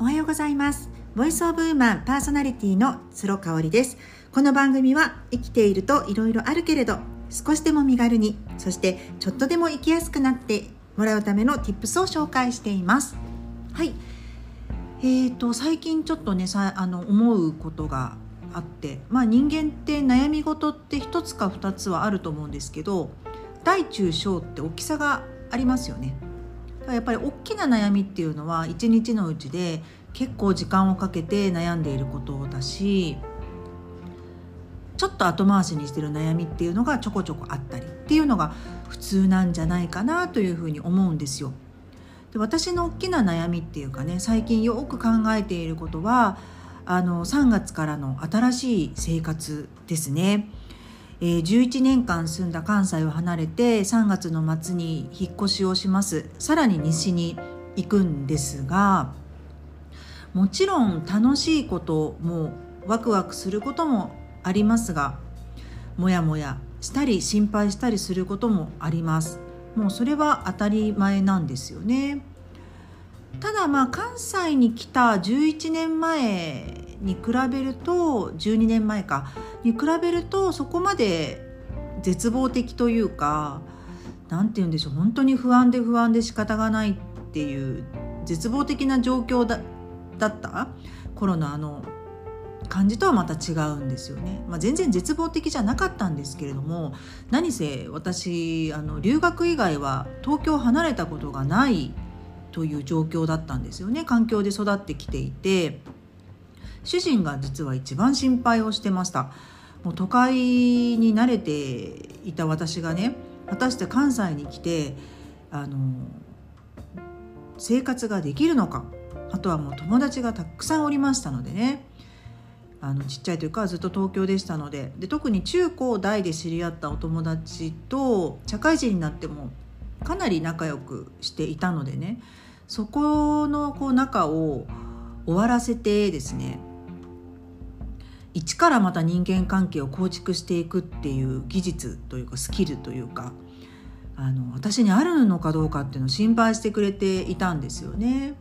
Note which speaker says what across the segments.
Speaker 1: おはようございます。ボイスオブウーマンパーソナリティの鶴香織です。この番組は生きていると色々あるけれど少しでも身軽にそしてちょっとでも生きやすくなってもらうための tips を紹介しています。はい。えーと最近ちょっとねさあの思うことがあってまあ人間って悩み事って一つか二つはあると思うんですけど大中小って大きさがありますよね。やっぱり大きな悩みっていうのは一日のうちで結構時間をかけて悩んでいることだしちょっと後回しにしてる悩みっていうのがちょこちょこあったりっていうのが普通なんじゃないかなというふうに思うんですよ。で私の大きな悩みっていうかね最近よく考えていることはあの3月からの新しい生活ですね。えー、11年間住んだ関西を離れて3月の末に引っ越しをします。さらに西に行くんですがもちろん楽しいこともワクワクすることもありますがもやもやしたり心配したりすることもあります。もうそれは当たり前なんですよね。ただまあ関西に来た11年前に比べると12年前か。に比べるとそこまで絶望的というか何て言うんでしょう。本当に不安で不安で仕方がないっていう絶望的な状況だだった。頃のあの感じとはまた違うんですよね、まあ、全然絶望的じゃなかったんですけれども何せ私あの留学以外は東京を離れたことがないという状況だったんですよね。環境で育ってきていて。主人が実は一番心配をしてました。もう都会に慣れていた私がね果たして関西に来てあの生活ができるのかあとはもう友達がたくさんおりましたのでね。あのちっちゃい時かずっと東京でしたので。で特に中高大で知り合ったお友達と社会人になってもかなり仲良くしていたのでね。そこのこう仲を終わらせてですね一からまた人間関係を構築していくっていう技術というかスキルというかあの私にあるのかどうかっていうのを心配してくれていたんですよね。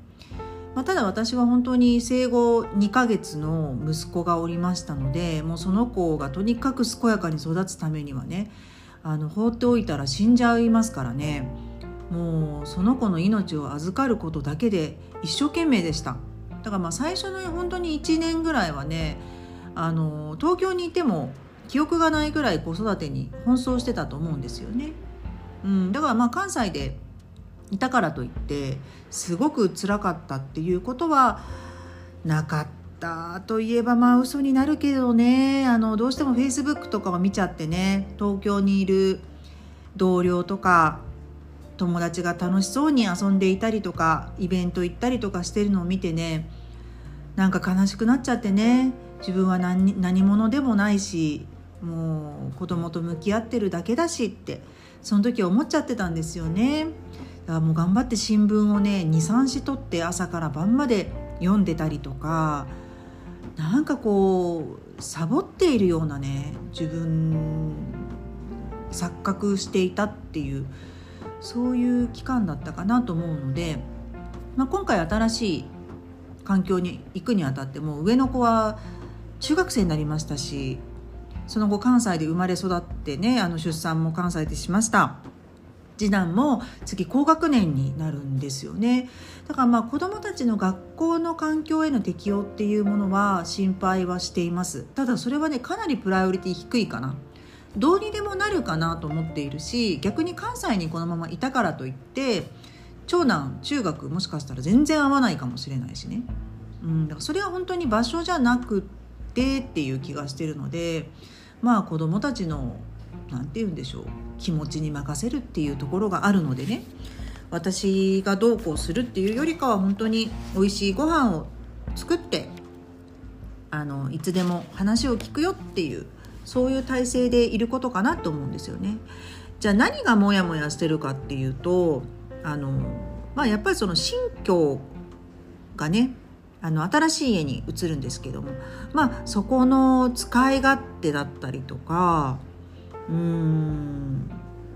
Speaker 1: まあ、ただ私は本当に生後2ヶ月の息子がおりましたのでもうその子がとにかく健やかに育つためにはねあの放っておいたら死んじゃいますからねもうその子の命を預かることだけで一生懸命でしただからまあ最初の本当に1年ぐらいはねあの東京にいても記憶がないぐらい子育てに奔走してたと思うんですよね。うん、だからまあ関西でいたからといってすごく辛かったっていうことはなかったといえばまあ嘘になるけどねあのどうしてもフェイスブックとかを見ちゃってね東京にいる同僚とか友達が楽しそうに遊んでいたりとかイベント行ったりとかしてるのを見てねなんか悲しくなっちゃってね自分は何何者でもないしもう子供と向き合ってるだけだしってその時思っちゃってたんですよね。だからもう頑張って新聞をね23紙取って朝から晩まで読んでたりとかなんかこうサボっているようなね自分錯覚していたっていうそういう期間だったかなと思うので、まあ、今回新しい環境に行くにあたっても上の子は中学生になりましたしその後関西で生まれ育ってねあの出産も関西でしました。次男も次高学年になるんですよね。だからまあ子どもたちの学校の環境への適応っていうものは心配はしています。ただそれはねかなりプライオリティ低いかな。どうにでもなるかなと思っているし逆に関西にこのままいたからといって長男中学もしかしたら全然合わないかもしれないしね、うん、だからそれは本当に場所じゃなくてっていう気がしてるのでまあ子どもたちの何て言うんでしょう気持ちに任せるっていうところがあるのでね私がどうこうするっていうよりかは本当に美味しいご飯を作ってあのいつでも話を聞くよっていうそういう体制でいることかなと思うんですよね。じゃあ何がモヤモヤしてるかっていうとあの、まあ、やっぱりその新居がねあの新しい家に移るんですけども。まあそこの使い勝手だったりとかうん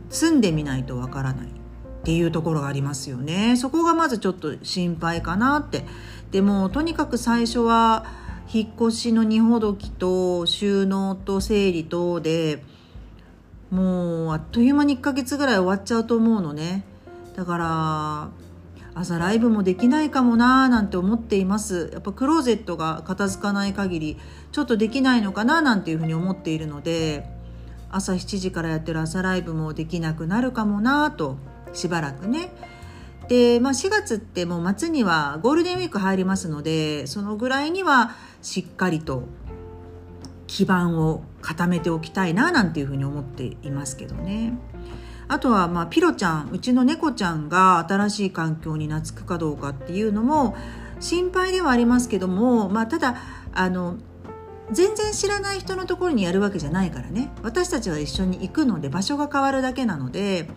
Speaker 1: 住んでみないとわからないっていうところがありますよね。そこがまずちょっと心配かなって。でもとにかく最初は引っ越しの荷ほどきと収納と整理とでもうあっという間に1ヶ月ぐらい終わっちゃうと思うのね。だから朝ライブもできないかもなーなんて思っていますやっぱクローゼットが片付かない限りちょっとできないのかななんていうふうに思っているので朝7時からやってる朝ライブもできなくなるかもなとしばらくねで、まあ、4月ってもう末にはゴールデンウィーク入りますのでそのぐらいにはしっかりと基盤を固めておきたいななんていうふうに思っていますけどね。あとはまあピロちゃんうちの猫ちゃんが新しい環境に懐くかどうかっていうのも心配ではありますけども、まあ、ただあの全然知らない人のところにやるわけじゃないからね。私たちは一緒に行くので場所が変わるだけなので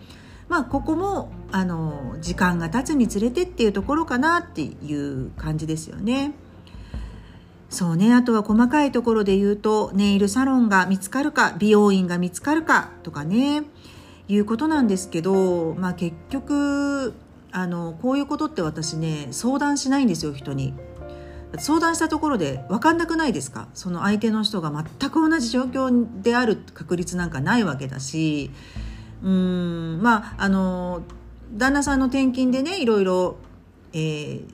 Speaker 1: まあここもあの時間が経つにつれてっていうところかなっていう感じですよね。そうね。あとは細かいところで言うとネイルサロンが見つかるか美容院が見つかるかとかね。いうことなんですけど、まあ、結局あのこういうことって私ね相談しないんですよ人に。相談したところで分かんなくないですか？その相手の人が全く同じ状況である確率なんかないわけだしうんまああの旦那さんの転勤でねいろいろ、えー、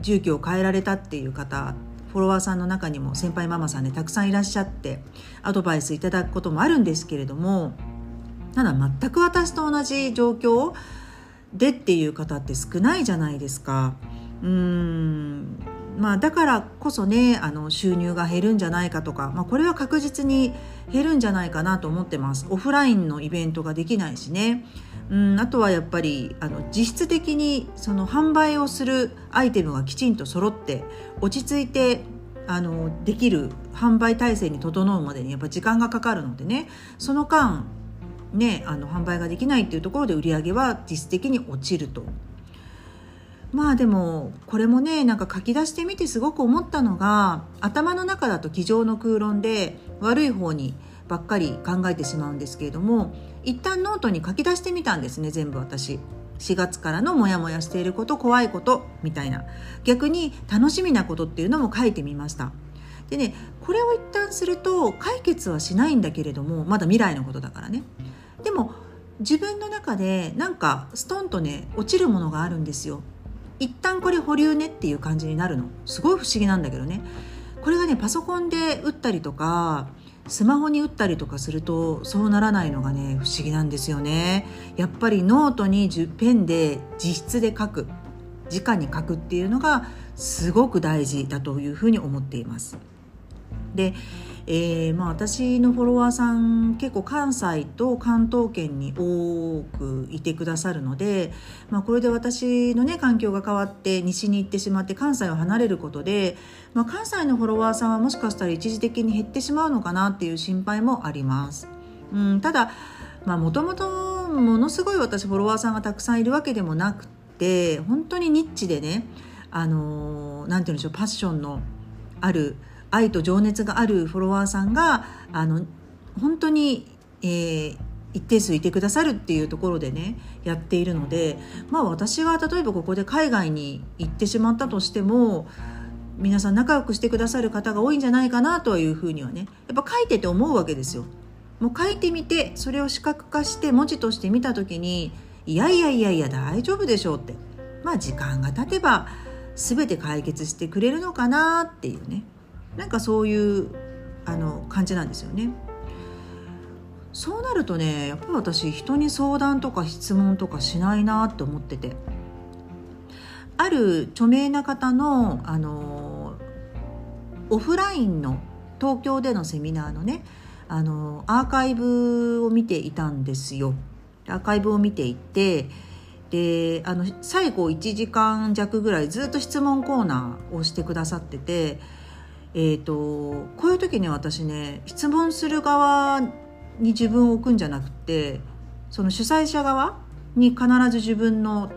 Speaker 1: 住居を変えられたっていう方フォロワーさんの中にも先輩ママさんねたくさんいらっしゃってアドバイスいただくこともあるんですけれどもただ全く私と同じ状況でっていう方って少ないじゃないですか。うん。まあ、だからこそねあの収入が減るんじゃないかとか、まあ、これは確実に減るんじゃないかなと思ってます。オフラインのイベントができないしね。うん。あとはやっぱりあの実質的にその販売をするアイテムがきちんと揃って落ち着いてあのできる販売体制に整うまでにやっぱ時間がかかるのでね。その間ねあの販売ができないっていうところで売り上げは実質的に落ちると。まあでもこれもねなんか書き出してみてすごく思ったのが頭の中だと机上の空論で悪い方にばっかり考えてしまうんですけれども一旦ノートに書き出してみたんですね全部私。4月からのモヤモヤしていること怖いことみたいな。逆に楽しみなことっていうのも書いてみました。でねこれを一旦すると解決はしないんだけれどもまだ未来のことだからね。でも自分の中でなんかストンとね落ちるものがあるんですよ。一旦これ保留ねっていう感じになるの。すごい不思議なんだけどね。これがねパソコンで打ったりとかスマホに打ったりとかするとそうならないのがね不思議なんですよね。やっぱりノートにペンで自筆で書く直に書くっていうのがすごく大事だというふうに思っています。でえー、まあ、私のフォロワーさん結構関西と関東圏に多くいてくださるので、まあ、これで私のね環境が変わって西に行ってしまって関西を離れることで、まあ、関西のフォロワーさんはもしかしたら一時的に減ってしまうのかなっていう心配もあります。うん、ただもともとものすごい私フォロワーさんがたくさんいるわけでもなくて本当にニッチでねあのー、て言うんでしょうパッションのある愛と情熱があるフォロワーさんがあの本当に、えー、一定数いてくださるっていうところでねやっているのでまあ私が例えばここで海外に行ってしまったとしても皆さん仲良くしてくださる方が多いんじゃないかなというふうにはねやっぱ書いてて思うわけですよ。もう書いてみてそれを視覚化して文字として見た時にいやいやいやいや大丈夫でしょうってまあ時間が経てば全て解決してくれるのかなっていうねなんかそういうあの感じなんですよね。そうなるとねやっぱり私人に相談とか質問とかしないなって思っててある著名な方のあのオフラインの東京でのセミナーのねあのアーカイブを見ていたんですよ。アーカイブを見ていてであの最後1時間弱ぐらいずっと質問コーナーをしてくださっててえーと、こういう時に私ね質問する側に自分を置くんじゃなくてその主催者側に必ず自分の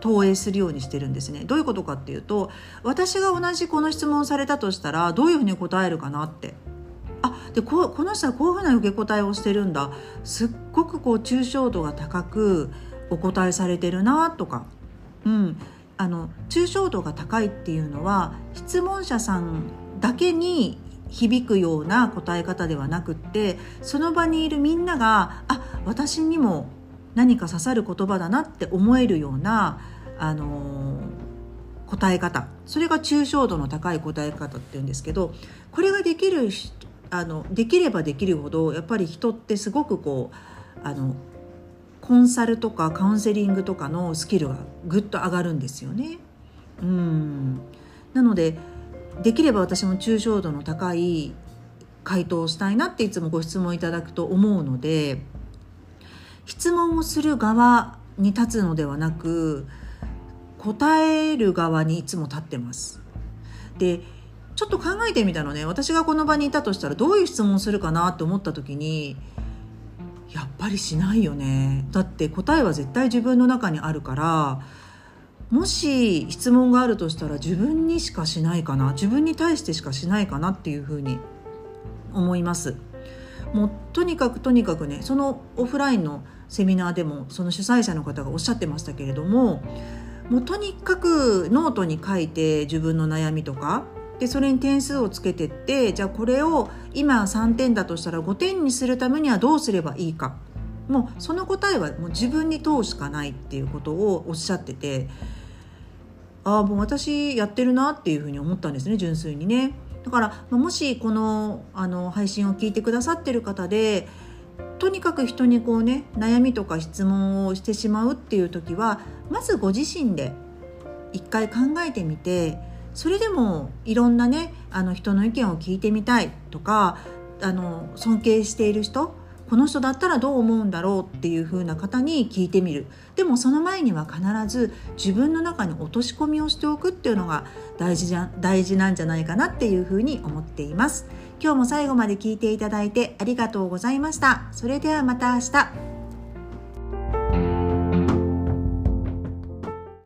Speaker 1: 投影するようにしてるんですね。どういうことかっていうと私が同じこの質問されたとしたらどういうふうに答えるかなって。あでここの人はこういうふうな受け答えをしてるんだ。すっごくこう抽象度が高くお答えされてるなとか、うん、あの抽象度が高いっていうのは質問者さんだけに響くような答え方ではなくってその場にいるみんながあ私にも何か刺さる言葉だなって思えるような、あのー、答え方それが抽象度の高い答え方っていうんですけどこれができるあのできればできるほどやっぱり人ってすごくこうあのコンサルとかカウンセリングとかのスキルがぐっと上がるんですよね。うんなのでできれば私も抽象度の高い回答をしたいなっていつもご質問いただくと思うので質問をする側に立つのではなく答える側にいつも立ってます。でちょっと考えてみたのね私がこの場にいたとしたらどういう質問するかなって思った時にやっぱりしないよねだって答えは絶対自分の中にあるからもし質問があるとしたら自分にしかしないかな自分に対してしかしないかなっていうふうに思います。もうとにかくとにかくねそのオフラインのセミナーでもその主催者の方がおっしゃってましたけれどももうとにかくノートに書いて自分の悩みとかでそれに点数をつけてってじゃあこれを今3点だとしたら5点にするためにはどうすればいいか。もうその答えはもう自分に問うしかないっていうことをおっしゃっててああもう私やってるなっていうふうに思ったんですね純粋にね。だからもしこのあの配信を聞いてくださってる方でとにかく人にこうね悩みとか質問をしてしまうっていう時はまずご自身で一回考えてみてそれでもいろんなねあの人の意見を聞いてみたいとかあの尊敬している人この人だったらどう思うんだろうっていう風な方に聞いてみる。でもその前には必ず自分の中に落とし込みをしておくっていうのが大事じゃ大事なんじゃないかなっていう風に思っています。今日も最後まで聞いていただいてありがとうございました。それではまた明日。